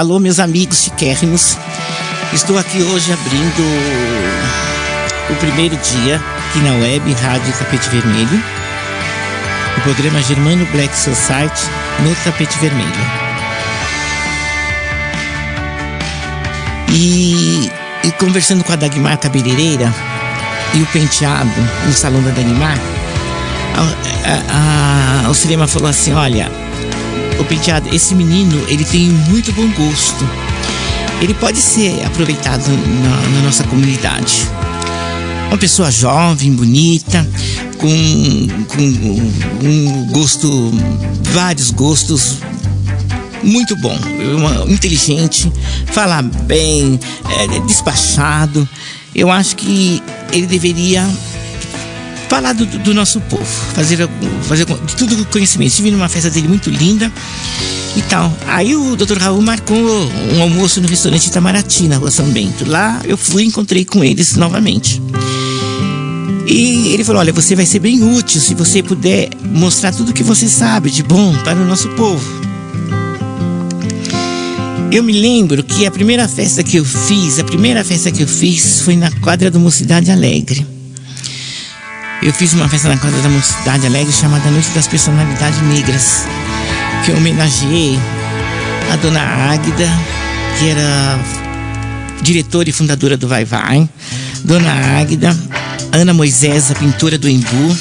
alô, meus amigos chiquérrimos. Estou aqui hoje abrindo o primeiro dia aqui na web Rádio Tapete Vermelho, o programa Germano Black Society no Tapete Vermelho. E, e conversando com a Dagmar Cabeleireira e o penteado no salão da Dagmar, a, a, a, o cinema falou assim: olha, o penteado, esse menino ele tem muito bom gosto. Ele pode ser aproveitado na, na nossa comunidade. Uma pessoa jovem, bonita, com, com um gosto, vários gostos muito bom, inteligente, fala bem, é, despachado. Eu acho que ele deveria falar do, do nosso povo, fazer, fazer tudo conhecimento. Estive numa festa dele muito linda e tal. Aí o Dr. Raul marcou um almoço no restaurante Itamaraty, na rua São Bento. Lá eu fui e encontrei com eles novamente. E ele falou: Olha, você vai ser bem útil se você puder mostrar tudo que você sabe de bom para o nosso povo. Eu me lembro que a primeira festa que eu fiz, a primeira festa que eu fiz foi na quadra do Mocidade Alegre. Eu fiz uma festa na quadra da Mocidade Alegre chamada Noite das Personalidades Negras, que eu homenageei a dona Águida, que era diretora e fundadora do Vai Vai, dona Águida, Ana Moisés, a pintora do Embu,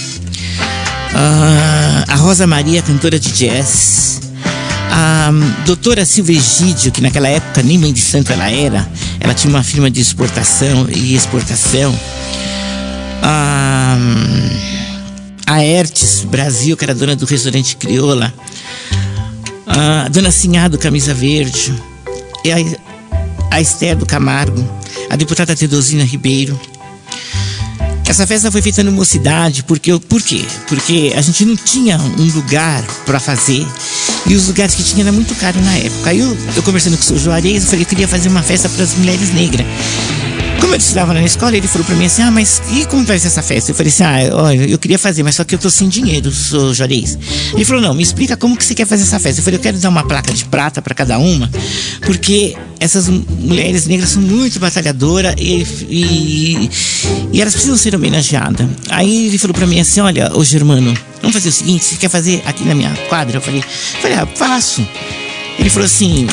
a Rosa Maria, cantora de jazz, a doutora Silvia Egídio, que naquela época nem mãe de santo ela era, ela tinha uma firma de exportação e exportação a, a Ertes Brasil, que era dona do restaurante Crioula, a dona Sinhado Camisa Verde, a, a Esther do Camargo, a deputada Tedosina Ribeiro. Essa festa foi feita no Mocidade, porque por quê? Porque a gente não tinha um lugar para fazer e os lugares que tinha era muito caro na época. Aí eu, eu conversando com o seu Juarez, eu falei que queria fazer uma festa para as mulheres negras. Como eu estudava na escola, ele falou para mim assim: Ah, mas e como vai ser essa festa? Eu falei assim: Ah, olha, eu queria fazer, mas só que eu tô sem dinheiro, sou Juarez. Ele falou: Não, me explica como que você quer fazer essa festa. Eu falei: Eu quero dar uma placa de prata para cada uma, porque essas mulheres negras são muito batalhadoras e, e, e elas precisam ser homenageadas. Aí ele falou para mim assim: Olha, ô Germano, vamos fazer o seguinte: você quer fazer aqui na minha quadra? Eu falei: eu falei Ah, faço. Ele falou assim: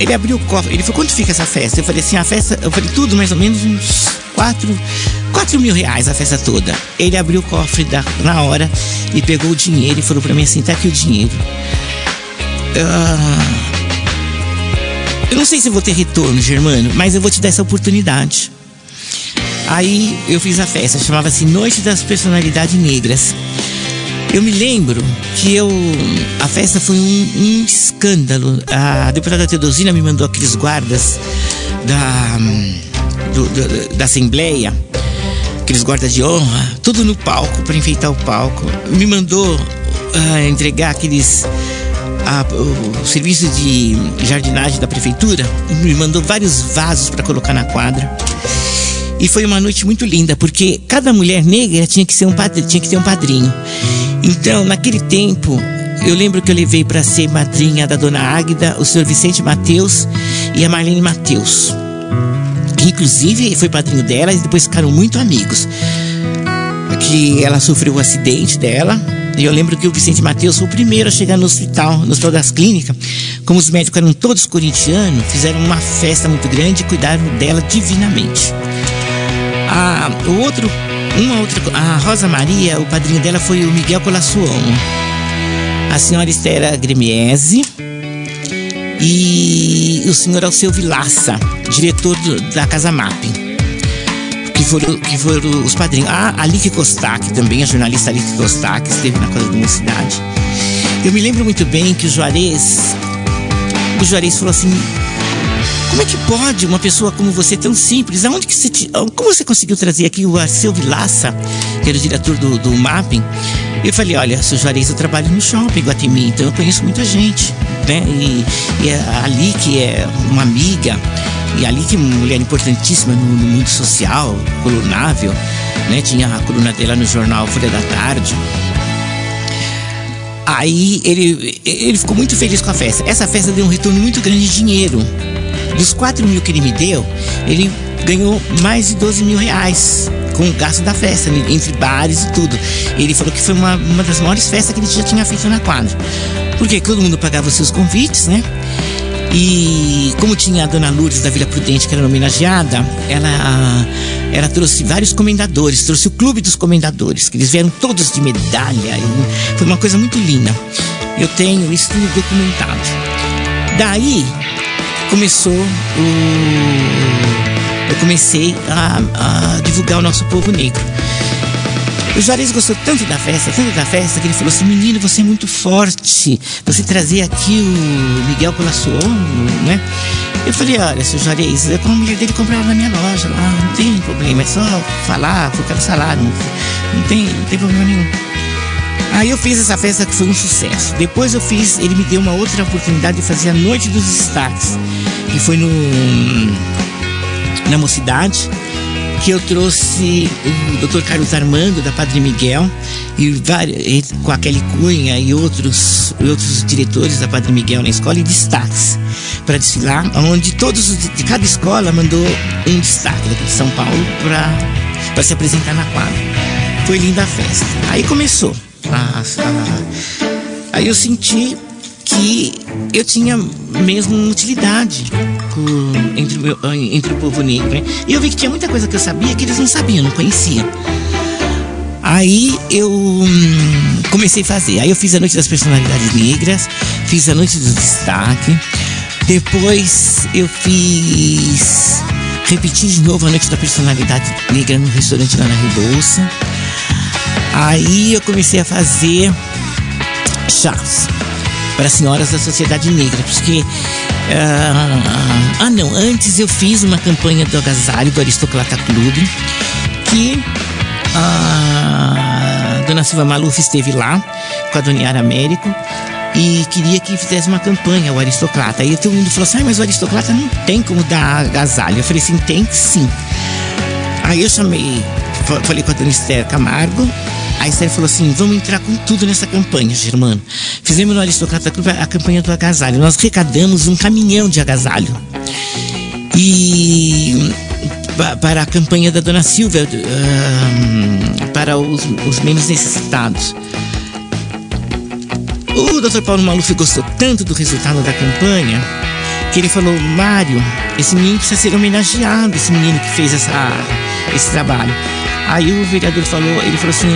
ele abriu o cofre, ele falou, quanto fica essa festa? Eu falei assim, a festa, eu falei, tudo mais ou menos uns 4, 4 mil reais a festa toda. Ele abriu o cofre da, na hora e pegou o dinheiro e falou para mim assim, tá aqui o dinheiro. Uh, eu não sei se vou ter retorno, Germano, mas eu vou te dar essa oportunidade. Aí eu fiz a festa, chamava-se Noite das Personalidades Negras. Eu me lembro que eu. A festa foi um, um escândalo. A deputada Teodosina me mandou aqueles guardas da, do, da Assembleia, aqueles guardas de honra, tudo no palco, para enfeitar o palco. Me mandou uh, entregar aqueles. O serviço de jardinagem da prefeitura me mandou vários vasos para colocar na quadra. E foi uma noite muito linda, porque cada mulher negra tinha que, ser um tinha que ter um padrinho. Então, naquele tempo, eu lembro que eu levei para ser madrinha da dona Águida o senhor Vicente Mateus e a Marlene Mateus. Que inclusive foi padrinho dela e depois ficaram muito amigos. Que ela sofreu o um acidente dela. E eu lembro que o Vicente Mateus foi o primeiro a chegar no hospital, no hospital das clínicas. Como os médicos eram todos corintianos, fizeram uma festa muito grande e cuidaram dela divinamente. Ah, o outro uma outra, a Rosa Maria, o padrinho dela foi o Miguel Colassuon. A senhora Estera Gremiese e o senhor Alceu Vilaça, diretor do, da Casa Mapping. Que foram, que foram os padrinhos. A Lique Kostak também, a jornalista Lique Kostak, esteve na Casa da Mocidade. Eu me lembro muito bem que o Juarez, o Juarez falou assim, como é que pode uma pessoa como você, tão simples, aonde que você. Como você conseguiu trazer aqui o Arceu Vilaça, que era o diretor do, do Mapping? Eu falei, olha, seu Juarez, eu trabalho no shopping Guatemi, então eu conheço muita gente, né? E, e ali que é uma amiga, e ali que é uma mulher importantíssima no, no mundo social, colunável, né? Tinha a coluna dela no jornal Folha da Tarde. Aí ele, ele ficou muito feliz com a festa. Essa festa deu um retorno muito grande de dinheiro. Dos 4 mil que ele me deu, ele ganhou mais de 12 mil reais com o gasto da festa, entre bares e tudo. Ele falou que foi uma, uma das maiores festas que ele já tinha feito na quadra. Porque todo mundo pagava os seus convites, né? E como tinha a dona Lourdes da Vila Prudente, que era homenageada, ela, ela trouxe vários comendadores, trouxe o clube dos comendadores, que eles vieram todos de medalha. foi uma coisa muito linda. Eu tenho isso tudo documentado. Daí começou o eu comecei a, a divulgar o nosso povo negro. O Juarez gostou tanto da festa, tanto da festa, que ele falou assim: menino, você é muito forte. Você trazer aqui o Miguel Colassuon, né? Eu falei: olha, seu Juarez, é a mulher dele comprava na minha loja lá, não tem problema, é só falar, colocar o salário, não, tem, não tem problema nenhum. Aí eu fiz essa festa que foi um sucesso. Depois eu fiz, ele me deu uma outra oportunidade de fazer a Noite dos Destaques, que foi no na mocidade, que eu trouxe o Dr. Carlos Armando, da Padre Miguel, e vários, com a Kelly Cunha e outros, outros diretores da Padre Miguel na escola, e destaques para desfilar, onde todos, de cada escola, mandou um destaque daqui de São Paulo para se apresentar na quadra. Foi linda a festa. Aí começou. A, aí eu senti que eu tinha mesmo utilidade entre, entre o povo negro. Né? E eu vi que tinha muita coisa que eu sabia que eles não sabiam, não conheciam. Aí eu hum, comecei a fazer. Aí eu fiz a Noite das Personalidades Negras, fiz a Noite do Destaque. Depois eu fiz. Repeti de novo a Noite da Personalidade Negra no restaurante lá na Rebouça. Aí eu comecei a fazer chás para senhoras da sociedade negra, porque uh, ah não, antes eu fiz uma campanha do agasalho do Aristocrata Clube que a Dona Silva Maluf esteve lá com a Dona Yara Américo e queria que fizesse uma campanha, o aristocrata. Aí todo mundo falou assim: ah, mas o aristocrata não tem como dar agasalho. Eu falei assim: tem sim. Aí eu chamei, falei com a Dona Esther Camargo, a Esther falou assim: vamos entrar com tudo nessa campanha, Germano. Fizemos no Aristocrata Clube a campanha do agasalho. Nós arrecadamos um caminhão de agasalho. E para a campanha da Dona Silvia, para os, os menos necessitados. O Dr. Paulo Maluf gostou tanto do resultado da campanha que ele falou: Mário, esse menino precisa ser homenageado, esse menino que fez essa, esse trabalho. Aí o vereador falou, ele falou assim,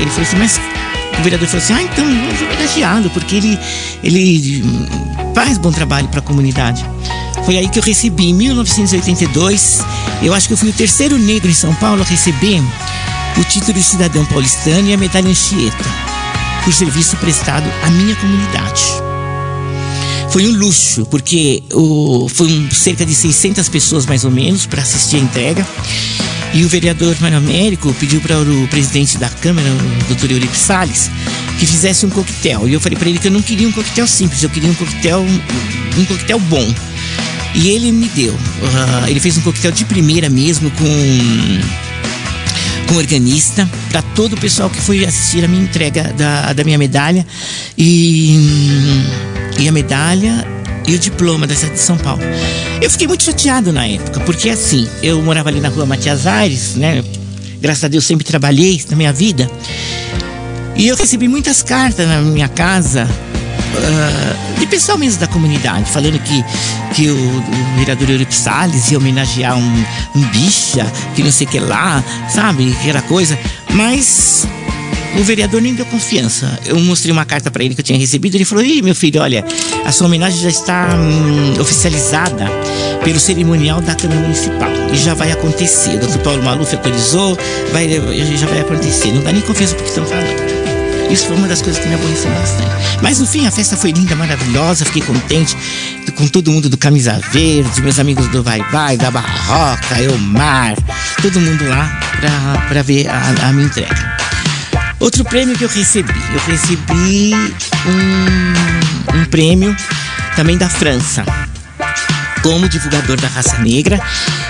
ele falou assim, mas o vereador falou assim, ah, então vamos homenageado, porque ele, ele faz bom trabalho para a comunidade. Foi aí que eu recebi, em 1982, eu acho que eu fui o terceiro negro em São Paulo a receber o título de cidadão paulistano e a medalha Anchieta, por serviço prestado à minha comunidade. Foi um luxo, porque o, foi cerca de 600 pessoas mais ou menos para assistir a entrega. E o vereador Mário Américo pediu para o presidente da Câmara, o doutor Eurico Salles, que fizesse um coquetel. E eu falei para ele que eu não queria um coquetel simples, eu queria um coquetel, um coquetel bom. E ele me deu. Uh, ele fez um coquetel de primeira mesmo, com com organista, para todo o pessoal que foi assistir a minha entrega da, da minha medalha. E, e a medalha e o diploma da cidade de São Paulo. Eu fiquei muito chateado na época, porque assim, eu morava ali na rua Matias Aires, né? Graças a Deus sempre trabalhei na minha vida. E eu recebi muitas cartas na minha casa uh, de pessoal mesmo da comunidade, falando que, que o, o vereador Eurico Salles ia homenagear um, um bicha, que não sei o que lá, sabe? Que era coisa. Mas o vereador nem deu confiança. Eu mostrei uma carta para ele que eu tinha recebido. Ele falou: Ih, meu filho, olha, a sua homenagem já está hum, oficializada pelo cerimonial da Câmara Municipal. E já vai acontecer. O doutor Paulo Maluf autorizou, vai, já vai acontecer. Não dá nem confiança porque estão falando. Isso foi uma das coisas que me aborreceu bastante. Mas no fim a festa foi linda, maravilhosa, fiquei contente com todo mundo do Camisa Verde, meus amigos do Vai Vai, da Barroca, Elmar, todo mundo lá para ver a, a minha entrega. Outro prêmio que eu recebi, eu recebi um, um prêmio também da França, como divulgador da raça negra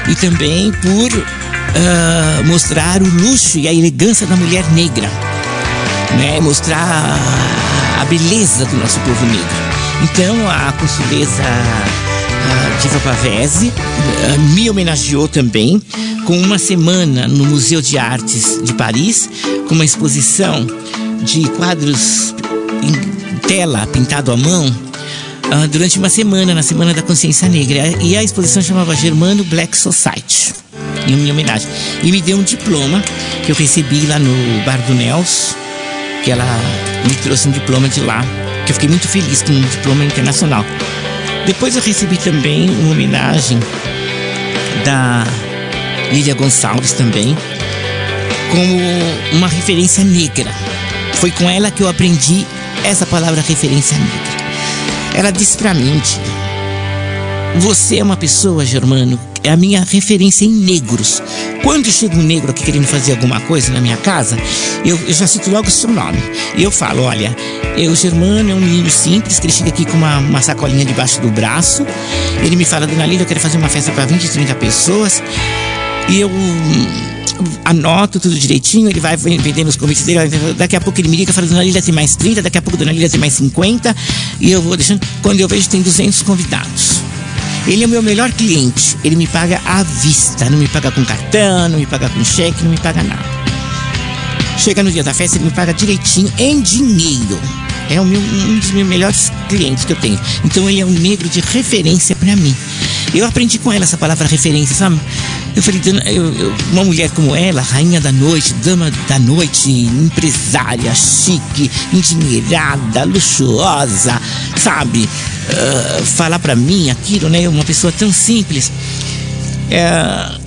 e também por uh, mostrar o luxo e a elegância da mulher negra, né? Mostrar a beleza do nosso povo negro. Então a consuleza a Diva Pavese me homenageou também com uma semana no Museu de Artes de Paris, com uma exposição de quadros em tela pintado à mão uh, durante uma semana, na Semana da Consciência Negra. E a exposição chamava Germano Black Society, em minha homenagem. E me deu um diploma que eu recebi lá no Bar do Nels, que ela me trouxe um diploma de lá, que eu fiquei muito feliz com um diploma internacional. Depois eu recebi também uma homenagem da Lília Gonçalves também, como uma referência negra. Foi com ela que eu aprendi essa palavra referência negra. Ela disse para mim Você é uma pessoa, Germano, é a minha referência em negros. Quando chega um negro aqui querendo fazer alguma coisa na minha casa, eu, eu já cito logo o seu nome. E eu falo: Olha, eu, Germano é um menino simples que ele chega aqui com uma, uma sacolinha debaixo do braço. Ele me fala: Dona Lília, eu quero fazer uma festa para 20, 30 pessoas. E eu anoto tudo direitinho, ele vai vendendo os convites dele. Daqui a pouco ele me liga, fala, Dona Lília tem mais 30, daqui a pouco Dona Lília tem mais 50. E eu vou deixando. Quando eu vejo, tem 200 convidados. Ele é o meu melhor cliente. Ele me paga à vista. Não me paga com cartão, não me paga com cheque, não me paga nada. Chega no dia da festa, ele me paga direitinho em dinheiro. É meu, um dos meus melhores clientes que eu tenho. Então ele é um negro de referência para mim. Eu aprendi com ela essa palavra referência, sabe? Eu falei, eu, eu, uma mulher como ela, rainha da noite, dama da noite, empresária, chique, endinheirada, luxuosa, sabe? Uh, falar para mim aquilo, né? Uma pessoa tão simples. Uh,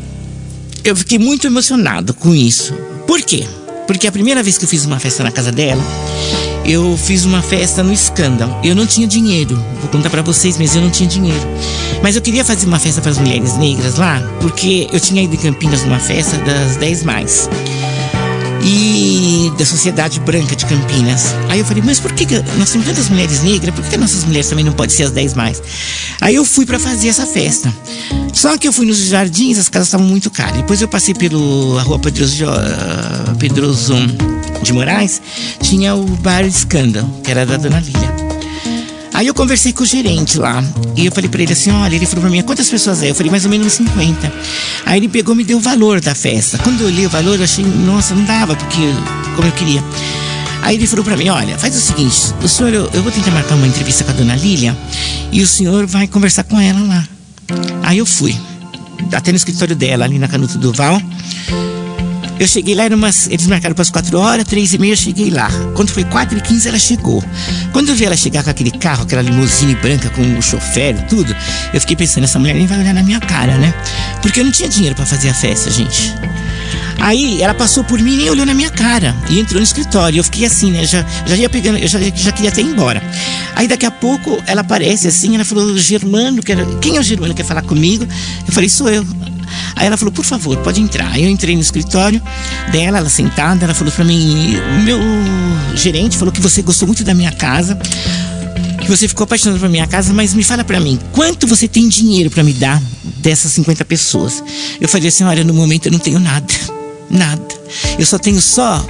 eu fiquei muito emocionado com isso. Por quê? Porque a primeira vez que eu fiz uma festa na casa dela, eu fiz uma festa no Scandal. Eu não tinha dinheiro, vou contar para vocês, mas eu não tinha dinheiro. Mas eu queria fazer uma festa para as mulheres negras lá, porque eu tinha ido em Campinas numa festa das 10 mais. E da Sociedade Branca de Campinas. Aí eu falei, mas por que, que nós temos tantas mulheres negras, por que, que nossas mulheres também não podem ser as 10 mais? Aí eu fui para fazer essa festa. Só que eu fui nos jardins, as casas estavam muito caras. Depois eu passei pela rua Pedroso, Pedroso de Moraes, tinha o bar Scandal, que era da Dona Lília. Aí eu conversei com o gerente lá. E eu falei pra ele assim: olha, ele falou pra mim, quantas pessoas é? Eu falei, mais ou menos 50. Aí ele pegou me deu o valor da festa. Quando eu olhei o valor, eu achei, nossa, não dava, porque como eu queria. Aí ele falou pra mim: olha, faz o seguinte, o senhor, eu, eu vou tentar marcar uma entrevista com a dona Lília e o senhor vai conversar com ela lá. Aí eu fui, até no escritório dela, ali na Canuto do Val. Eu cheguei lá, umas, eles marcaram para as 4 horas, 3 e meia eu cheguei lá. Quando foi 4 e 15 ela chegou. Quando eu vi ela chegar com aquele carro, aquela limusine branca com o chofer e tudo, eu fiquei pensando, essa mulher nem vai olhar na minha cara, né? Porque eu não tinha dinheiro para fazer a festa, gente. Aí ela passou por mim e nem olhou na minha cara e entrou no escritório. Eu fiquei assim, né? Já, já ia pegando, eu já, já queria até ir embora. Aí daqui a pouco ela aparece assim, ela falou, Germano, quer, quem é o Germano que quer falar comigo? Eu falei, sou eu. Aí ela falou, por favor, pode entrar. Aí eu entrei no escritório dela, ela sentada, ela falou para mim, meu gerente falou que você gostou muito da minha casa, que você ficou apaixonado por minha casa, mas me fala para mim, quanto você tem dinheiro para me dar dessas 50 pessoas? Eu falei assim, olha, no momento eu não tenho nada, nada. Eu só tenho só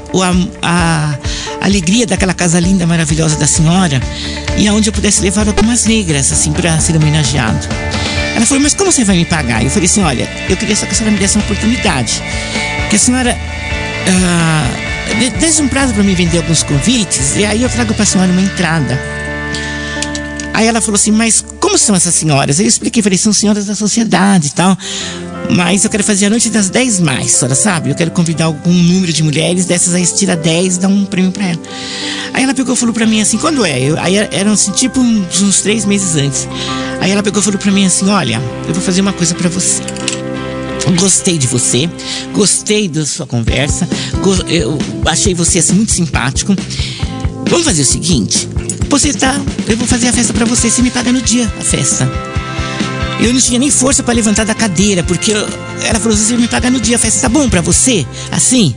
a, a alegria daquela casa linda, maravilhosa da senhora e aonde eu pudesse levar algumas negras, assim, para ser homenageado. Ela falou, mas como você vai me pagar? Eu falei assim, olha, eu queria só que a senhora me desse uma oportunidade. Que a senhora uh, desse um prazo para me vender alguns convites e aí eu trago para a senhora uma entrada. Aí ela falou assim, mas como são essas senhoras? Eu expliquei, falei, são senhoras da sociedade e tal. Mas eu quero fazer a noite das 10 mais, senhora sabe? Eu quero convidar algum número de mulheres, dessas aí tira 10 dá um prêmio pra ela. Aí ela pegou e falou pra mim assim, quando é? Eu, aí eram assim, tipo uns, uns três meses antes. Aí ela pegou e falou pra mim assim, olha, eu vou fazer uma coisa pra você. Gostei de você, gostei da sua conversa, eu achei você assim muito simpático. Vamos fazer o seguinte: você tá, eu vou fazer a festa para você, você me paga no dia a festa. Eu não tinha nem força para levantar da cadeira, porque eu, ela falou: você me paga no dia, a festa tá bom para você? Assim?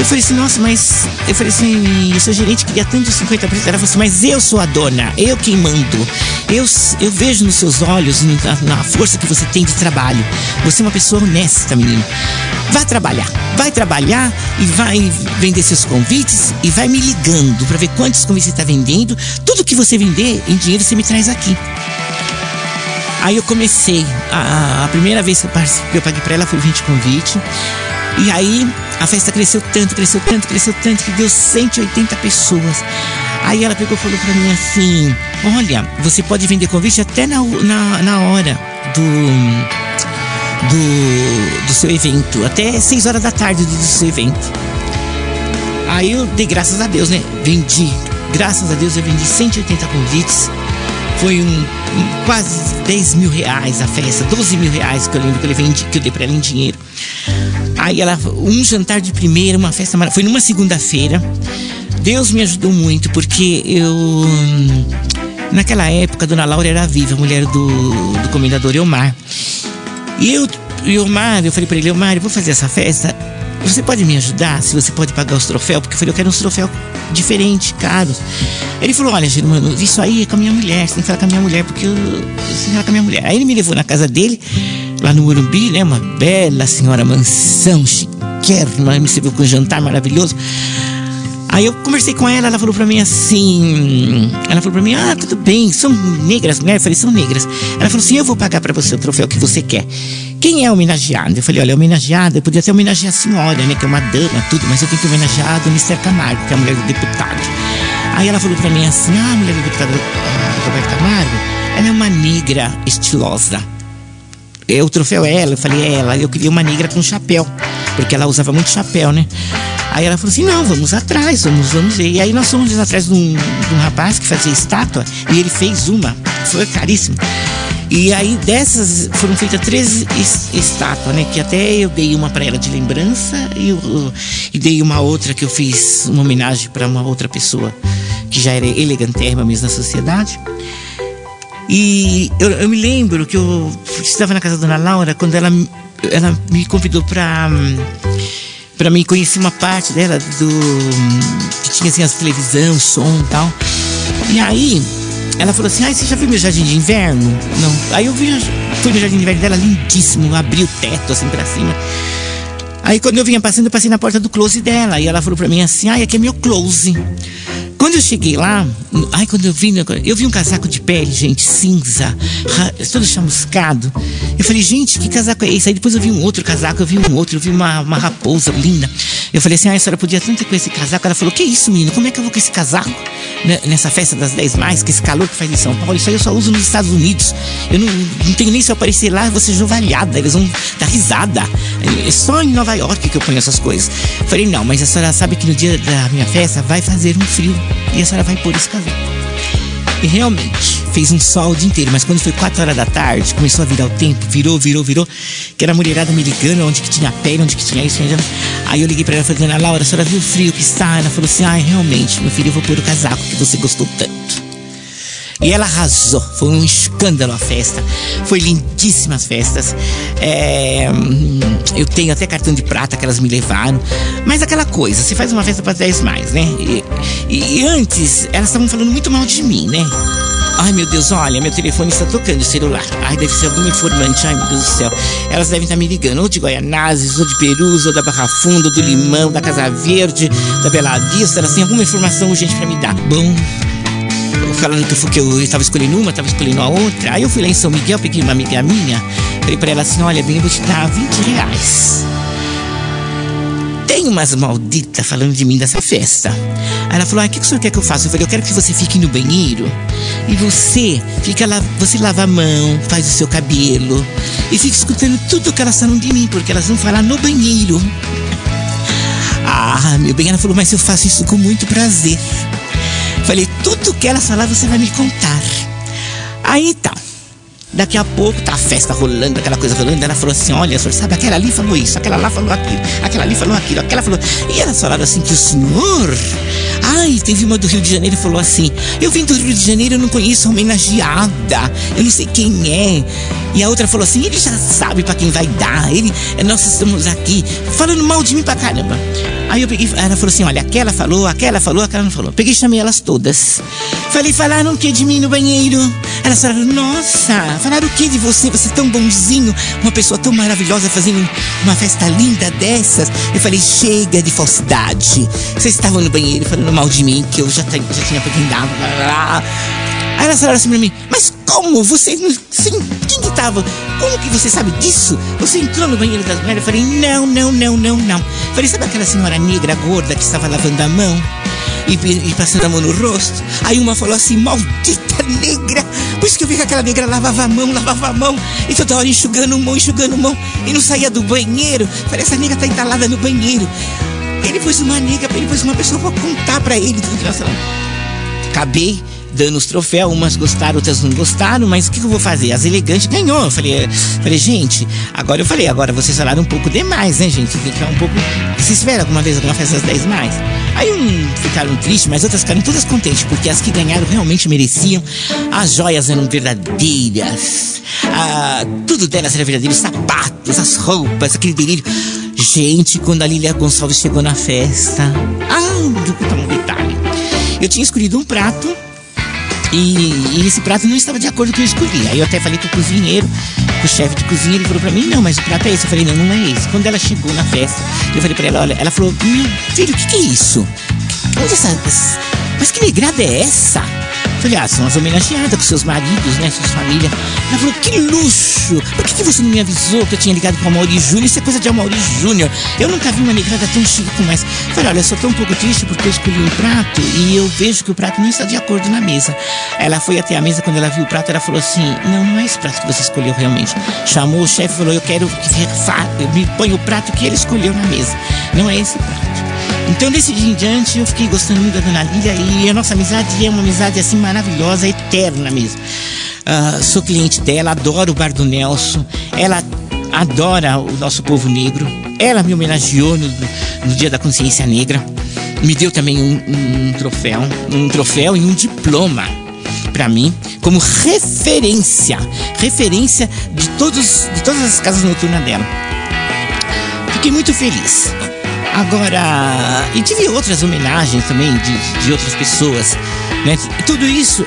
Eu falei assim, nossa, mas. Eu falei assim, o seu gerente queria tanto 50%. Ela falou assim, mas eu sou a dona, eu quem mando. Eu, eu vejo nos seus olhos, na, na força que você tem de trabalho. Você é uma pessoa honesta, menino. Vai trabalhar, vai trabalhar e vai vender seus convites e vai me ligando para ver quantos convites você está vendendo. Tudo que você vender em dinheiro você me traz aqui. Aí eu comecei. A, a primeira vez que eu, que eu paguei para ela foi 20 convites. E aí a festa cresceu tanto, cresceu tanto, cresceu tanto que deu 180 pessoas. Aí ela pegou e falou para mim assim: Olha, você pode vender convite até na, na, na hora do do, do seu evento, até 6 horas da tarde do seu evento. Aí eu dei graças a Deus, né? Vendi. Graças a Deus eu vendi 180 convites. Foi um, um, quase 10 mil reais a festa, 12 mil reais que eu lembro que eu, vendi, que eu dei pra ela em dinheiro. Aí ela, um jantar de primeira, uma festa maravilhosa. Foi numa segunda-feira. Deus me ajudou muito porque eu. Naquela época, a dona Laura era viva, mulher do, do comendador Elmar. E eu, e Mário, eu falei para ele, Mário, vou fazer essa festa. Você pode me ajudar? Se você pode pagar os troféus? Porque eu falei, eu quero uns troféus diferentes, caros. Ele falou, olha, Germano, isso aí é com a minha mulher, você tem que falar com a minha mulher, porque eu, você tem que falar com a minha mulher. Aí ele me levou na casa dele, lá no Morumbi, né? Uma bela senhora mansão, chiquérrima, me serviu com um jantar maravilhoso. Aí eu conversei com ela, ela falou pra mim assim. Ela falou pra mim: Ah, tudo bem, são negras, né? Eu falei: São negras. Ela falou assim: Eu vou pagar pra você o troféu que você quer. Quem é homenageado? Eu falei: Olha, homenageada, eu podia até homenagear a senhora, né? Que é uma dama, tudo, mas eu tenho que homenagear a Mr. Camargo, que é a mulher do deputado. Aí ela falou pra mim assim: Ah, a mulher do deputado uh, Roberto Camargo, ela é uma negra estilosa. Eu, o troféu é ela, eu falei: É ela, eu queria uma negra com chapéu, porque ela usava muito chapéu, né? Aí ela falou assim: não, vamos atrás, vamos, vamos ver. E aí nós fomos atrás de um, de um rapaz que fazia estátua e ele fez uma, foi caríssimo. E aí dessas foram feitas três estátuas, né? Que até eu dei uma para ela de lembrança e, eu, e dei uma outra que eu fiz uma homenagem para uma outra pessoa que já era elegantérrima mesmo na sociedade. E eu, eu, me lembro que eu estava na casa da dona Laura quando ela, ela me convidou para para mim conhecer uma parte dela do que tinha assim as televisão, som e tal. E aí ela falou assim: "Ah, você já viu meu jardim de inverno?" Não. Aí eu vi, fui no jardim de inverno dela lindíssimo, abri o teto assim para cima. Aí quando eu vinha passando, eu passei na porta do close dela e ela falou para mim assim: "Ah, aqui é meu close". Quando eu cheguei lá, ai, quando eu vi, eu vi um casaco de pele, gente, cinza, todo chamuscado. Eu falei, gente, que casaco é esse? Aí depois eu vi um outro casaco, eu vi um outro, eu vi uma, uma raposa linda. Eu falei assim, a senhora podia tanto ir com esse casaco. Ela falou, que isso, menino? Como é que eu vou com esse casaco? Nessa festa das 10 mais, com esse calor que faz em São Paulo, isso aí eu só uso nos Estados Unidos. Eu não, não tenho nem se eu aparecer lá, você jovalhada, eles vão dar risada. É só em Nova York que eu ponho essas coisas. Eu falei, não, mas a senhora sabe que no dia da minha festa vai fazer um frio e a senhora vai pôr esse casaco. E realmente, fez um sol o dia inteiro, mas quando foi 4 horas da tarde, começou a virar o tempo, virou, virou, virou, que era a mulherada me ligando, onde que tinha pele, onde que tinha isso, onde... Aí eu liguei pra ela e falei, Laura, a senhora viu o frio que está? Ela falou assim, ai, realmente, meu filho, eu vou pôr o casaco que você gostou tanto. E ela arrasou. Foi um escândalo a festa. Foi lindíssima as festas. É, eu tenho até cartão de prata que elas me levaram. Mas aquela coisa, você faz uma festa para 10 mais, né? E, e, e antes, elas estavam falando muito mal de mim, né? Ai meu Deus, olha, meu telefone está tocando o celular. Ai, deve ser algum informante. Ai meu Deus do céu. Elas devem estar me ligando, ou de Goianazes, ou de Perus, ou da Barra Funda, ou do Limão, da Casa Verde, da Bela Vista. Elas têm alguma informação urgente para me dar. Bom, falando que eu, estava escolhendo uma, estava escolhendo a outra. Aí eu fui lá em São Miguel, peguei uma amiga minha, falei pra ela assim: olha, bem, eu vou te dar 20 reais. Tem umas malditas falando de mim dessa festa. Aí ela falou: ah, o que, que o senhor quer que eu faça? Eu falei: eu quero que você fique no banheiro e você fica lá, você lava a mão, faz o seu cabelo e fica escutando tudo que elas falam de mim, porque elas vão falar no banheiro. Ah, meu bem, ela falou: mas eu faço isso com muito prazer. Falei, tudo que ela falar você vai me contar. Aí tá. Daqui a pouco tá a festa rolando, aquela coisa rolando. Ela falou assim: Olha, senhor, sabe, aquela ali falou isso, aquela lá falou aquilo, aquela ali falou aquilo, aquela falou. E elas falaram assim: Que o senhor. Ai, teve uma do Rio de Janeiro falou assim: Eu vim do Rio de Janeiro, eu não conheço a homenageada, eu não sei quem é. E a outra falou assim: ele já sabe para quem vai dar. Ele, nós estamos aqui falando mal de mim pra caramba. Aí eu peguei, ela falou assim: olha, aquela falou, aquela falou, aquela não falou. Peguei e chamei elas todas. Falei, falaram o que de mim no banheiro? Elas falaram, nossa, falaram o que de você? Você é tão bonzinho, uma pessoa tão maravilhosa fazendo uma festa linda dessas. Eu falei, chega de falsidade. Vocês estavam no banheiro falando mal de mim, que eu já, já tinha pra quem dava. Aí elas falaram assim pra mim, mas como? Você sim, Como que você sabe disso? Você entrou no banheiro das mulheres? Eu falei, não, não, não, não, não. falei, sabe aquela senhora negra gorda que estava lavando a mão? E, e, passando a mão no rosto. Aí uma falou assim, maldita negra. Por isso que eu vi que aquela negra lavava a mão, lavava a mão. E toda hora enxugando mão, enxugando mão. E não saía do banheiro. Falei, essa negra tá entalada no banheiro. Ele pôs uma negra, ele pôs uma pessoa pra contar pra ele. Acabei dando os troféus, umas gostaram, outras não gostaram, mas o que, que, eu vou fazer? As elegantes ganhou. Eu falei, falei, gente, agora eu falei, agora vocês falaram um pouco demais, né, gente? Tem que um pouco. Vocês tiveram alguma vez alguma festa das 10 mais? Aí um ficaram tristes, mas outras ficaram todas contentes, porque as que ganharam realmente mereciam. As joias eram verdadeiras. Ah, tudo delas era verdadeiro, os sapatos, as roupas, aquele delírio. Gente, quando a Lilia Gonçalves chegou na festa. Ah, vou contar um detalhe. Eu tinha escolhido um prato e, e, esse prato não estava de acordo com o que eu escolhi. Aí eu até falei com o cozinheiro, com o chefe de cozinha, ele falou pra mim, não, mas o prato é esse. Eu falei, não, não é esse. Quando ela chegou na festa, eu falei pra ela, olha, ela falou, meu filho, o que, que é isso? Onde essa, mas que negrada é essa? Falei, ah, são as homenageadas com seus maridos, né? Suas famílias. Ela falou, que luxo! Por que, que você não me avisou que eu tinha ligado com a Mauri Júnior? Isso é coisa de Mauri Júnior. Eu nunca vi uma negrada tão chique como essa. Falei, olha, eu só tô um pouco triste porque eu escolhi um prato e eu vejo que o prato não está de acordo na mesa. Ela foi até a mesa, quando ela viu o prato, ela falou assim: Não, não é esse prato que você escolheu realmente. Chamou o chefe e falou: Eu quero que me ponha o prato que ele escolheu na mesa. Não é esse prato. Então, desse dia em diante, eu fiquei gostando muito da Dona Lília e a nossa amizade é uma amizade assim maravilhosa, eterna mesmo. Uh, sou cliente dela, adoro o Bar do Nelson, ela adora o nosso povo negro, ela me homenageou no, no Dia da Consciência Negra, me deu também um, um troféu, um troféu e um diploma para mim como referência, referência de todos, de todas as casas noturnas dela. Fiquei muito feliz. Agora, e tive outras homenagens também de, de outras pessoas, né? Tudo isso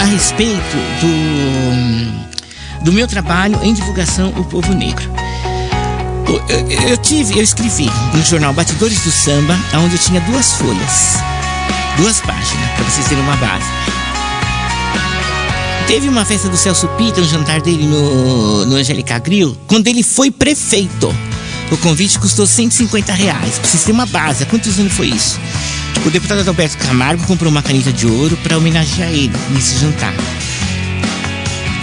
a respeito do, do meu trabalho em divulgação O Povo Negro. Eu, eu tive, eu escrevi no jornal Batidores do Samba, onde eu tinha duas folhas, duas páginas, para vocês terem uma base. Teve uma festa do Celso Pita, um jantar dele no, no Angélica Grill, quando ele foi prefeito. O convite custou 150 reais. Vocês terem uma base. Há quantos anos foi isso? O deputado Adalberto Camargo comprou uma caneta de ouro para homenagear ele nesse jantar.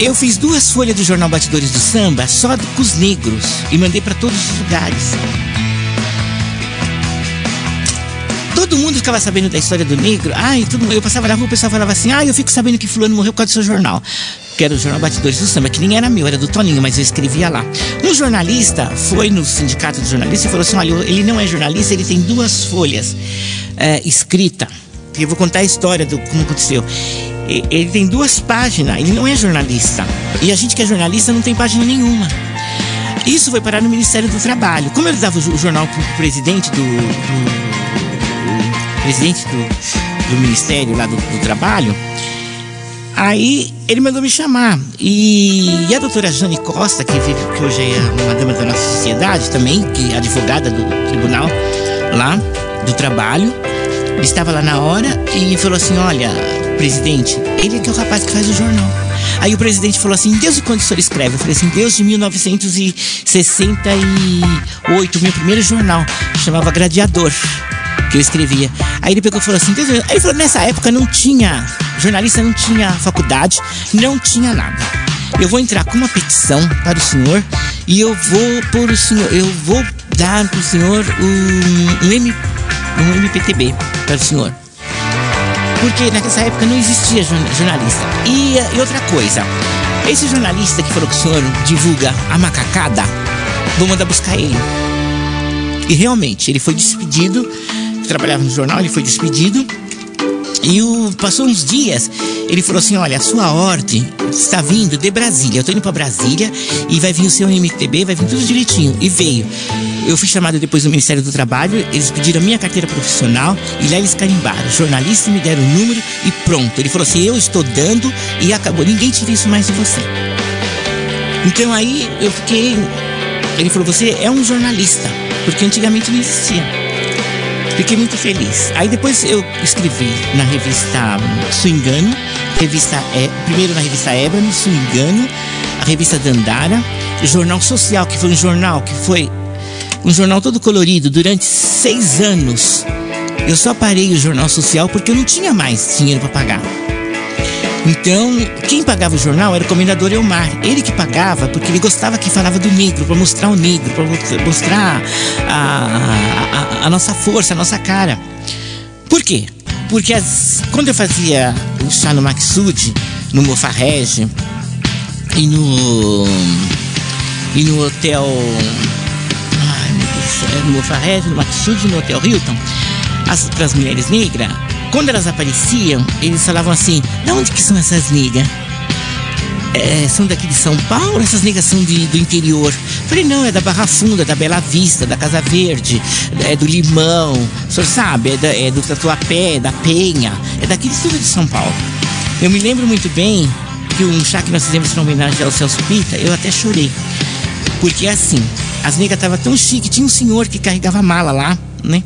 Eu fiz duas folhas do jornal Batidores do Samba só com os negros e mandei para todos os lugares. Todo mundo ficava sabendo da história do negro. Ai, tudo, eu passava na rua, o pessoal falava assim: "Ah, eu fico sabendo que fulano morreu por causa do seu jornal" que era o Jornal Batidores do Samba, que nem era meu, era do Toninho, mas eu escrevia lá. Um jornalista foi no sindicato de jornalistas e falou assim: olha, ele não é jornalista, ele tem duas folhas é, escrita. Eu vou contar a história do como aconteceu. Ele tem duas páginas, ele não é jornalista. E a gente que é jornalista não tem página nenhuma. Isso foi parar no Ministério do Trabalho. Como ele dava o jornal para o presidente do, do, do presidente do, do, Ministério lá do, do Trabalho, Aí ele mandou me chamar. E, e a doutora Jane Costa, que, vive, que hoje é uma dama da nossa sociedade também, que é advogada do tribunal lá do trabalho, estava lá na hora e falou assim: Olha, presidente, ele é que é o rapaz que faz o jornal. Aí o presidente falou assim: Desde quando o senhor escreve? Eu falei assim: Desde 1968, meu primeiro jornal, chamava Gladiador, que eu escrevia. Aí ele pegou e falou assim: Aí ele falou: Nessa época não tinha jornalista não tinha faculdade, não tinha nada. Eu vou entrar com uma petição para o senhor e eu vou por o senhor, eu vou dar para o senhor um, um, M, um MPTB para o senhor. Porque naquela época não existia jornalista. E, e outra coisa, esse jornalista que falou que o senhor divulga a macacada, vou mandar buscar ele. E realmente, ele foi despedido, trabalhava no jornal, ele foi despedido E o, passou uns dias, ele falou assim: Olha, a sua ordem está vindo de Brasília. Eu tô indo para Brasília e vai vir o seu MTB, vai vir tudo direitinho. E veio. Eu fui chamado depois do Ministério do Trabalho, eles pediram a minha carteira profissional e lá eles carimbaram. Jornalista me deram o número e pronto. Ele falou assim: Eu estou dando e acabou. Ninguém tira isso mais de você. Então aí eu fiquei. Ele falou: Você é um jornalista, porque antigamente não existia. Fiquei muito feliz. Aí depois eu escrevi na revista Swingano, revista é, primeiro na revista Ébano, Swingano, a revista Dandara, Jornal Social, que foi um jornal que foi um jornal todo colorido durante seis anos. Eu só parei o Jornal Social porque eu não tinha mais dinheiro para pagar. Então, quem pagava o jornal era o comendador Elmar. Ele que pagava porque ele gostava que falava do negro, para mostrar o negro, para mostrar a, a, a, nossa força, a nossa cara. Por quê? Porque as, quando eu fazia o chá no Maxud, no Mofarrege e no e no hotel ai, meu Deus, no Mofarrege, no Maxud, no hotel Hilton, as, para as mulheres negras, quando elas apareciam, eles falavam assim: da onde que são essas niggas? É, são daqui de São Paulo, essas negas são de, do interior. Falei, não, é da Barra Funda, da Bela Vista, da Casa Verde, é do Limão, o senhor sabe, é, da, é do Tatuapé, da Penha, é daqui de tudo de São Paulo. Eu me lembro muito bem que um chá que nós fizemos em homenagem ao Celso Pita, eu até chorei. Porque assim, as negas estavam tão chique, tinha um senhor que carregava mala lá, né?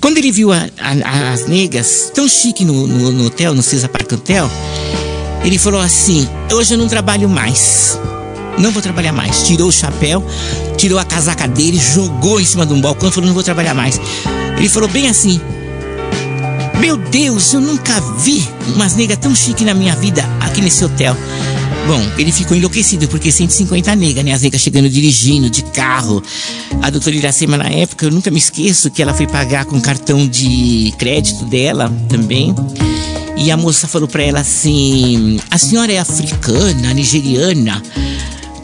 Quando ele viu a, a, as negas tão chique no, no, no hotel, no Cisa Park Hotel, ele falou assim: Hoje eu não trabalho mais. Não vou trabalhar mais. Tirou o chapéu, tirou a casaca dele, jogou em cima de um balcão e falou: Não vou trabalhar mais. Ele falou bem assim: Meu Deus, eu nunca vi umas negas tão chique na minha vida aqui nesse hotel. Bom, ele ficou enlouquecido porque 150 negas, né? As negas chegando dirigindo, de carro. A doutora Iracema, na época, eu nunca me esqueço que ela foi pagar com cartão de crédito dela também. E a moça falou para ela assim: A senhora é africana, nigeriana?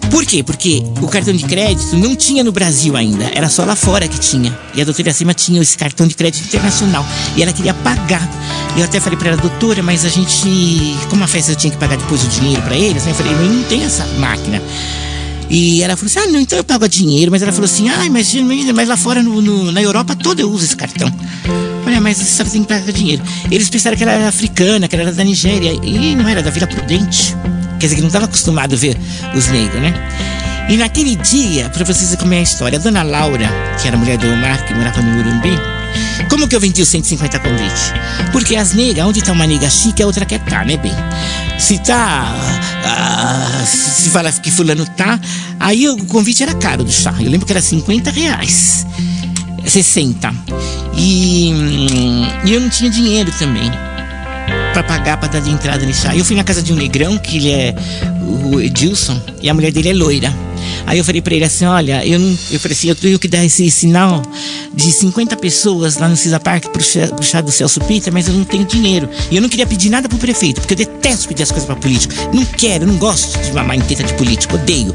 Por quê? Porque o cartão de crédito não tinha no Brasil ainda, era só lá fora que tinha. E a doutora Iracema tinha esse cartão de crédito internacional. E ela queria pagar. Eu até falei para ela, doutora, mas a gente. Como a festa eu tinha que pagar depois o dinheiro para eles, né? Eu falei, não tenho essa máquina. E ela falou assim: ah, não, então eu pago dinheiro. Mas ela falou assim: ah, mas, mas lá fora, no, no, na Europa toda eu uso esse cartão. Falei, ah, mas você tem que pagar dinheiro. Eles pensaram que ela era africana, que ela era da Nigéria. E não era, da Vila Prudente. Quer dizer, que não estava acostumado a ver os negros, né? E naquele dia, para vocês verem a história, a dona Laura, que era mulher do Omar, que morava no Urumbi, como que eu vendi os 150 convites? Porque as negas, onde tá uma nega chique, a outra quer tá, né, bem? Se tá. Uh, se fala que fulano tá, aí o convite era caro do chá. Eu lembro que era 50 reais. 60. E, e eu não tinha dinheiro também para pagar para dar de entrada nesse chá. Eu fui na casa de um negrão, que ele é o Edilson, e a mulher dele é loira. Aí eu falei para ele assim: olha, eu, não, eu falei assim, eu tenho que dar esse sinal de 50 pessoas lá no Cisa Park pro pro chá do Celso Pita, mas eu não tenho dinheiro. E eu não queria pedir nada pro prefeito, porque eu detesto pedir as coisas para político. Não quero, não gosto de mamar teta de político, odeio.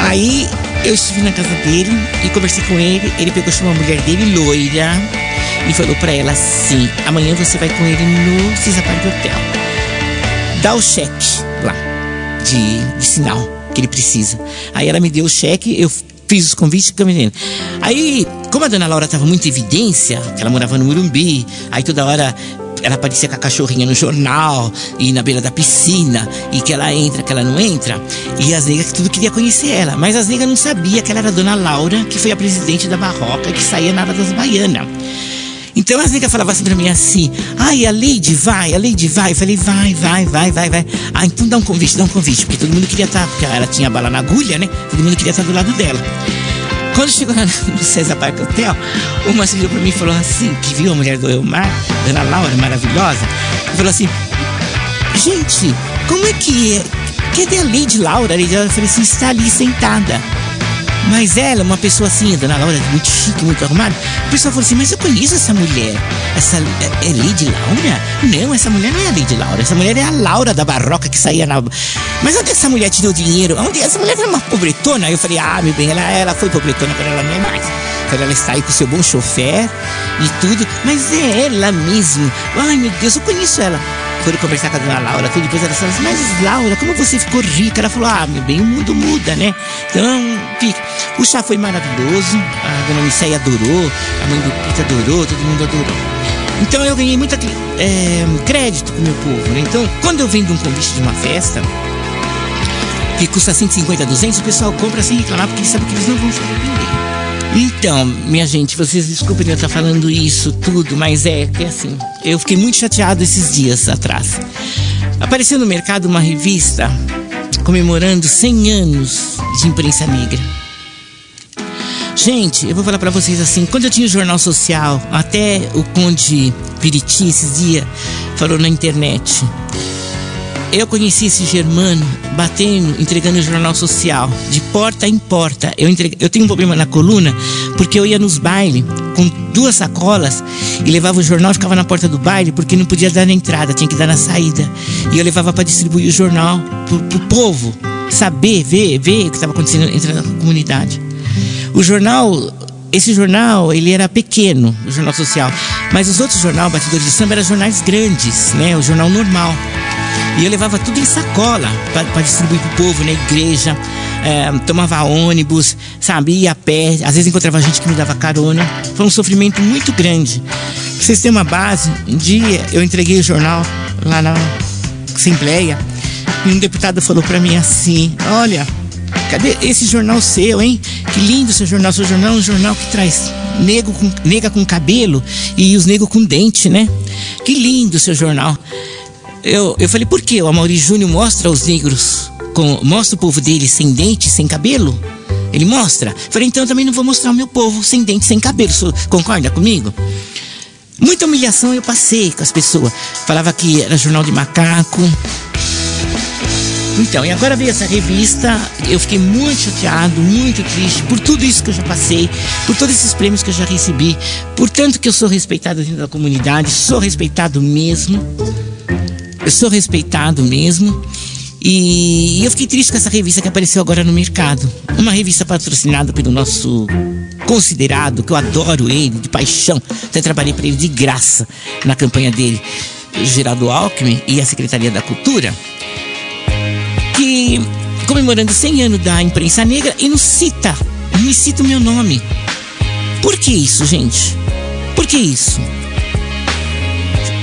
Aí eu estive na casa dele e conversei com ele. Ele pegou chamou a mulher dele, loira, e falou para ela assim: amanhã você vai com ele no Cisa Park Hotel. Dá o cheque lá de, de sinal que ele precisa. Aí ela me deu o cheque, eu fiz os convites com a menina. Aí, como a dona Laura estava muito em evidência, que ela morava no Murumbi, aí toda hora ela aparecia com a cachorrinha no jornal e na beira da piscina e que ela entra, que ela não entra. E as negas que tudo queria conhecer ela, mas as negas não sabia que ela era a dona Laura, que foi a presidente da Barroca que saía na das Baianas. Então as nega falavam assim pra mim assim, ai, a Lady vai, a Lady vai. Eu falei, vai, vai, vai, vai, vai. Ah, então dá um convite, dá um convite, porque todo mundo queria estar, tá, porque ela tinha bala na agulha, né? Todo mundo queria estar do lado dela. Quando chegou no César Park Hotel, uma virou pra mim e falou assim, que viu a mulher do Elmar, Dona Laura, maravilhosa, e falou assim, gente, como é que é? Cadê a Lady Laura? A Lady falou assim, está ali sentada. Mas ela, uma pessoa assim, a dona Laura, muito chique, muito arrumada. O pessoal falou assim: Mas eu conheço essa mulher. Essa é, é Lady Laura? Não, essa mulher não é a Lady Laura. Essa mulher é a Laura da Barroca que saía na. Mas onde essa mulher deu dinheiro? Onde essa mulher era uma pobretona? Eu falei: Ah, meu bem, ela, ela foi pobretona, para ela não é mais. Ela aí com seu bom chofer e tudo. Mas é ela mesmo. Ai, meu Deus, eu conheço ela. Foram conversar com a dona Laura, tudo. Depois ela falou assim, mas Laura, como você ficou rica? Ela falou, ah, meu bem, o mundo muda, né? Então, fica. O chá foi maravilhoso. A dona Niceia adorou. A mãe do Pita adorou. Todo mundo adorou. Então eu ganhei muito é, crédito com o meu povo, né? Então, quando eu vendo um convite de uma festa, que custa 150, 200, o pessoal compra sem reclamar, porque sabem que eles não vão se arrepender. Então, minha gente, vocês desculpem eu estar falando isso tudo, mas é que é assim, eu fiquei muito chateado esses dias atrás. Apareceu no mercado uma revista comemorando 100 anos de imprensa negra. Gente, eu vou falar para vocês assim, quando eu tinha o Jornal Social, até o Conde Piriti esses dias falou na internet, eu conheci esse germano batendo, entregando o jornal social, de porta em porta. Eu, eu tenho um problema na coluna, porque eu ia nos bailes com duas sacolas e levava o jornal e ficava na porta do baile, porque não podia dar na entrada, tinha que dar na saída. E eu levava para distribuir o jornal pro, pro povo saber, ver, ver o que estava acontecendo entre a comunidade. O jornal esse jornal, ele era pequeno, o jornal social, mas os outros jornais, Batidores de Samba, eram jornais grandes, né? O jornal normal. E eu levava tudo em sacola para distribuir pro povo na igreja. É, tomava ônibus, sabe, ia a pé. Às vezes encontrava gente que me dava carona. Foi um sofrimento muito grande. Pra vocês terem uma base, um dia eu entreguei o jornal lá na Assembleia e um deputado falou para mim assim: Olha, cadê esse jornal seu, hein? Que lindo seu jornal. Seu jornal é um jornal que traz nego com, nega com cabelo e os negros com dente, né? Que lindo seu jornal. Eu, eu falei, por quê? O Amaury Júnior mostra os negros, com, mostra o povo dele sem dente, sem cabelo? Ele mostra. Eu falei, então eu também não vou mostrar o meu povo sem dente, sem cabelo. Concorda comigo? Muita humilhação eu passei com as pessoas. Falava que era jornal de macaco. Então, e agora veio essa revista, eu fiquei muito chateado, muito triste por tudo isso que eu já passei, por todos esses prêmios que eu já recebi, por tanto que eu sou respeitado dentro da comunidade, sou respeitado mesmo. Eu sou respeitado mesmo. E eu fiquei triste com essa revista que apareceu agora no mercado. Uma revista patrocinada pelo nosso considerado, que eu adoro ele, de paixão. Até trabalhei para ele de graça na campanha dele, Geraldo Alckmin e a Secretaria da Cultura. Que comemorando 100 anos da imprensa negra e não cita, me cita o meu nome. Por que isso, gente? Por que isso?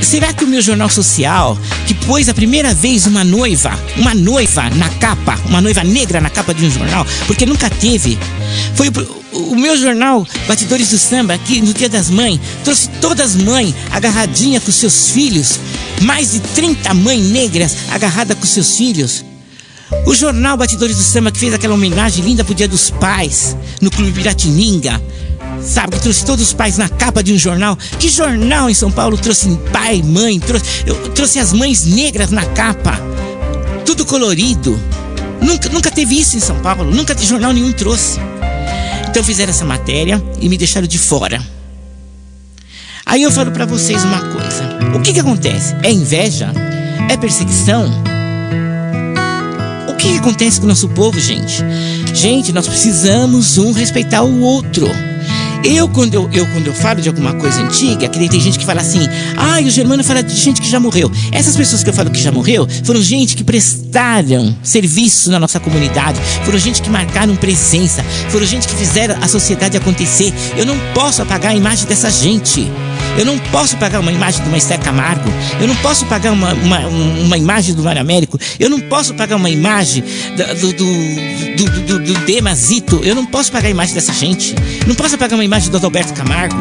Será que o meu jornal social, que pôs a primeira vez uma noiva, uma noiva na capa, uma noiva negra na capa de um jornal, porque nunca teve, foi o, o meu jornal Batidores do Samba, que no Dia das Mães trouxe todas as mães agarradinhas com seus filhos, mais de 30 mães negras agarradas com seus filhos. O jornal Batidores do Samba que fez aquela homenagem linda pro Dia dos Pais, no Clube Piratininga, sabe? Que trouxe todos os pais na capa de um jornal. Que jornal em São Paulo trouxe pai, mãe, trouxe, eu, trouxe as mães negras na capa. Tudo colorido. Nunca, nunca teve isso em São Paulo, nunca jornal nenhum trouxe. Então fizeram essa matéria e me deixaram de fora. Aí eu falo para vocês uma coisa. O que que acontece? É inveja? É perseguição? O que, que acontece com o nosso povo, gente? Gente, nós precisamos um respeitar o outro. Eu quando eu, eu, quando eu falo de alguma coisa antiga, que tem gente que fala assim, ah, o Germano fala de gente que já morreu. Essas pessoas que eu falo que já morreu foram gente que prestaram serviço na nossa comunidade, foram gente que marcaram presença, foram gente que fizeram a sociedade acontecer. Eu não posso apagar a imagem dessa gente. Eu não posso pagar uma imagem uma Esther Camargo. Eu não posso pagar uma, uma, uma imagem do Mário Américo. Eu não posso pagar uma imagem do, do, do, do, do Demazito. Eu não posso pagar a imagem dessa gente. Eu não posso pagar uma imagem do Adalberto Camargo.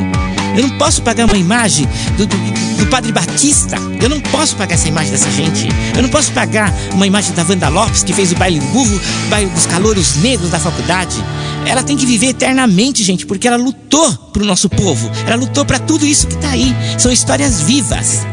Eu não posso pagar uma imagem do, do, do, Padre Batista. Eu não posso pagar essa imagem dessa gente. Eu não posso pagar uma imagem da Wanda Lopes, que fez o baile burro, o baile dos calouros negros da faculdade. Ela tem que viver eternamente, gente, porque ela lutou pro nosso povo. Ela lutou para tudo isso que tá aí. São histórias vivas.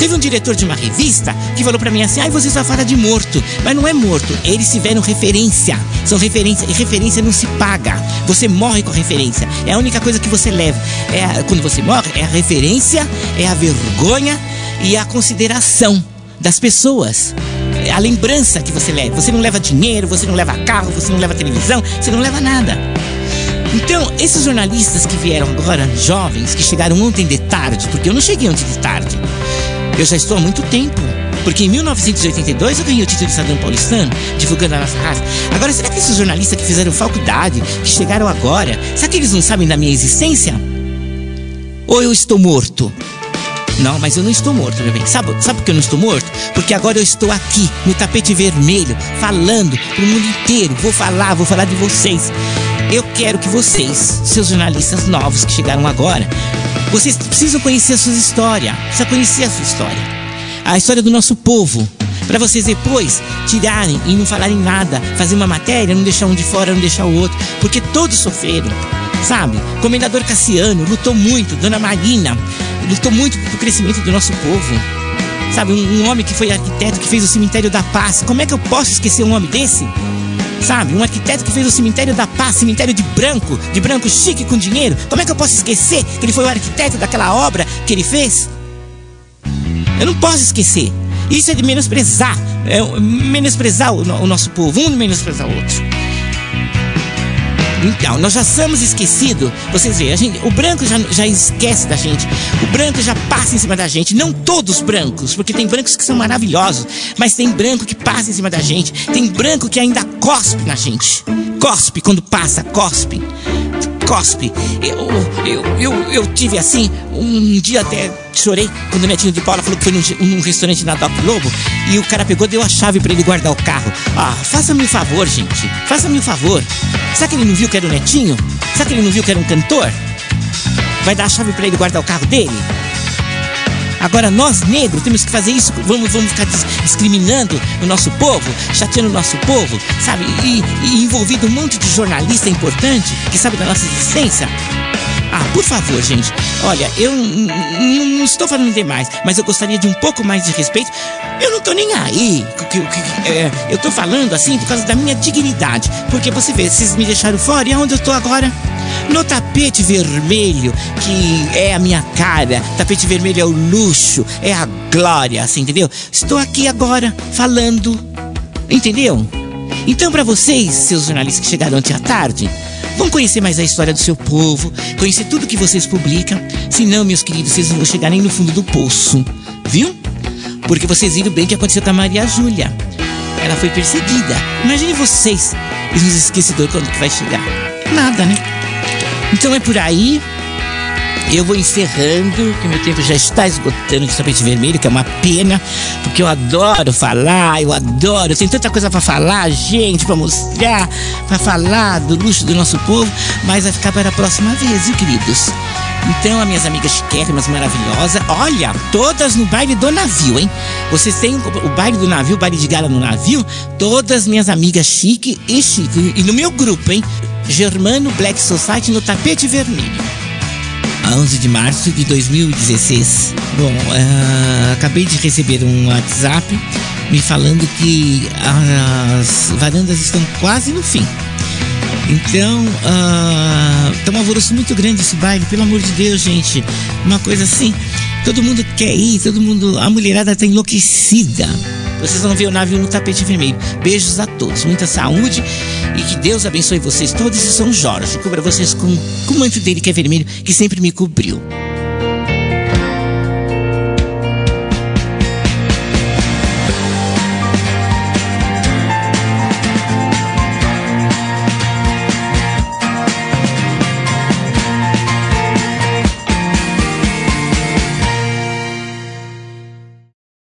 Teve um diretor de uma revista que falou para mim assim: ai, você só fala de morto. Mas não é morto, eles tiveram referência. São referência, e referência não se paga. Você morre com a referência. É a única coisa que você leva. É a, quando você morre, é a referência, é a vergonha e a consideração das pessoas. A lembrança que você leva. Você não leva dinheiro, você não leva carro, você não leva televisão, você não leva nada. Então, esses jornalistas que vieram agora, jovens, que chegaram ontem de tarde, porque eu não cheguei ontem de tarde, eu já estou há muito tempo. Porque em 1982 eu ganhei o título de cidadão paulistano, divulgando a nossa raça. Agora, será que esses jornalistas que fizeram faculdade, que chegaram agora, será que eles não sabem da minha existência? Ou eu estou morto? Não, mas eu não estou morto, meu bem. Sabe, sabe por que eu não estou morto? Porque agora eu estou aqui, no tapete vermelho, falando para o mundo inteiro. Vou falar, vou falar de vocês. Eu quero que vocês, seus jornalistas novos que chegaram agora, vocês precisam conhecer a sua história. Precisa conhecer a sua história. A história do nosso povo. Para vocês depois tirarem e não falarem nada, fazer uma matéria, não deixar um de fora, não deixar o outro. Porque todos sofreram. Sabe? Comendador Cassiano lutou muito, Dona Marina lutou muito pro crescimento do nosso povo. Sabe, um, um, homem que foi arquiteto, que fez o cemitério da paz. Como é que eu posso esquecer um homem desse? Sabe, um arquiteto que fez o cemitério da paz, cemitério de branco, de branco chique com dinheiro. Como é que eu posso esquecer que ele foi o arquiteto daquela obra que ele fez? Eu não posso esquecer. Isso é de menosprezar, é menosprezar o, o nosso povo, um menosprezar o outro. Então, nós já somos esquecidos. Vocês veem, gente, o branco já, já esquece da gente. O branco já passa em cima da gente. Não todos brancos, porque tem brancos que são maravilhosos, mas tem branco que passa em cima da gente. Tem branco que ainda cospe na gente. Cospe quando passa, cospe cospe. Eu, eu, eu, eu tive assim, um dia até chorei quando o netinho de Paula falou que foi num, num restaurante na Doc Lobo e o cara pegou, deu a chave para ele guardar o carro. Ah, faça-me um favor, gente. Faça-me um favor. Será que ele não viu que era o netinho? Será que ele não viu que era um cantor? Vai dar a chave para ele guardar o carro dele? Agora nós negros temos que fazer isso, vamos, vamos ficar discriminando o nosso povo, chateando o nosso povo, sabe? E, e envolvido um monte de jornalista importante que sabe da nossa existência. Ah, por favor, gente. Olha, eu não estou falando demais, mas eu gostaria de um pouco mais de respeito. Eu não tô nem aí. É, eu tô falando assim por causa da minha dignidade. Porque você vê, vocês me deixaram fora e aonde eu tô agora? No tapete vermelho, que é a minha cara. Tapete vermelho é o luxo, é a glória, assim, entendeu? Estou aqui agora falando. Entendeu? Então, para vocês, seus jornalistas que chegaram ontem à tarde, vão conhecer mais a história do seu povo, conhecer tudo que vocês publicam. Senão, meus queridos, vocês não vão chegar nem no fundo do poço, viu? Porque vocês viram bem o que aconteceu com a Maria Júlia. Ela foi perseguida. Imagine vocês, e nos esquecedores, quando que vai chegar? Nada, né? Então é por aí. Eu vou encerrando, que meu tempo já está esgotando de tapete vermelho, que é uma pena, porque eu adoro falar, eu adoro, eu tenho tanta coisa para falar, gente, para mostrar, para falar do luxo do nosso povo, mas vai ficar para a próxima vez, viu, queridos? Então, as minhas amigas chiquérrimas maravilhosas, olha, todas no baile do navio, hein? Vocês têm o baile do navio, o baile de gala no navio, todas minhas amigas chique e chique. E no meu grupo, hein? Germano Black Society no tapete vermelho. 11 de março de 2016. Bom, uh, acabei de receber um WhatsApp me falando que as varandas estão quase no fim. Então, uh, tá um alvoroço muito grande esse baile, pelo amor de Deus, gente. Uma coisa assim, todo mundo quer ir, todo mundo. A mulherada tá enlouquecida. Vocês vão ver o navio no tapete vermelho. Beijos a todos, muita saúde e que Deus abençoe vocês todos e São Jorge cubra vocês com, com o manto dele que é vermelho, que sempre me cobriu.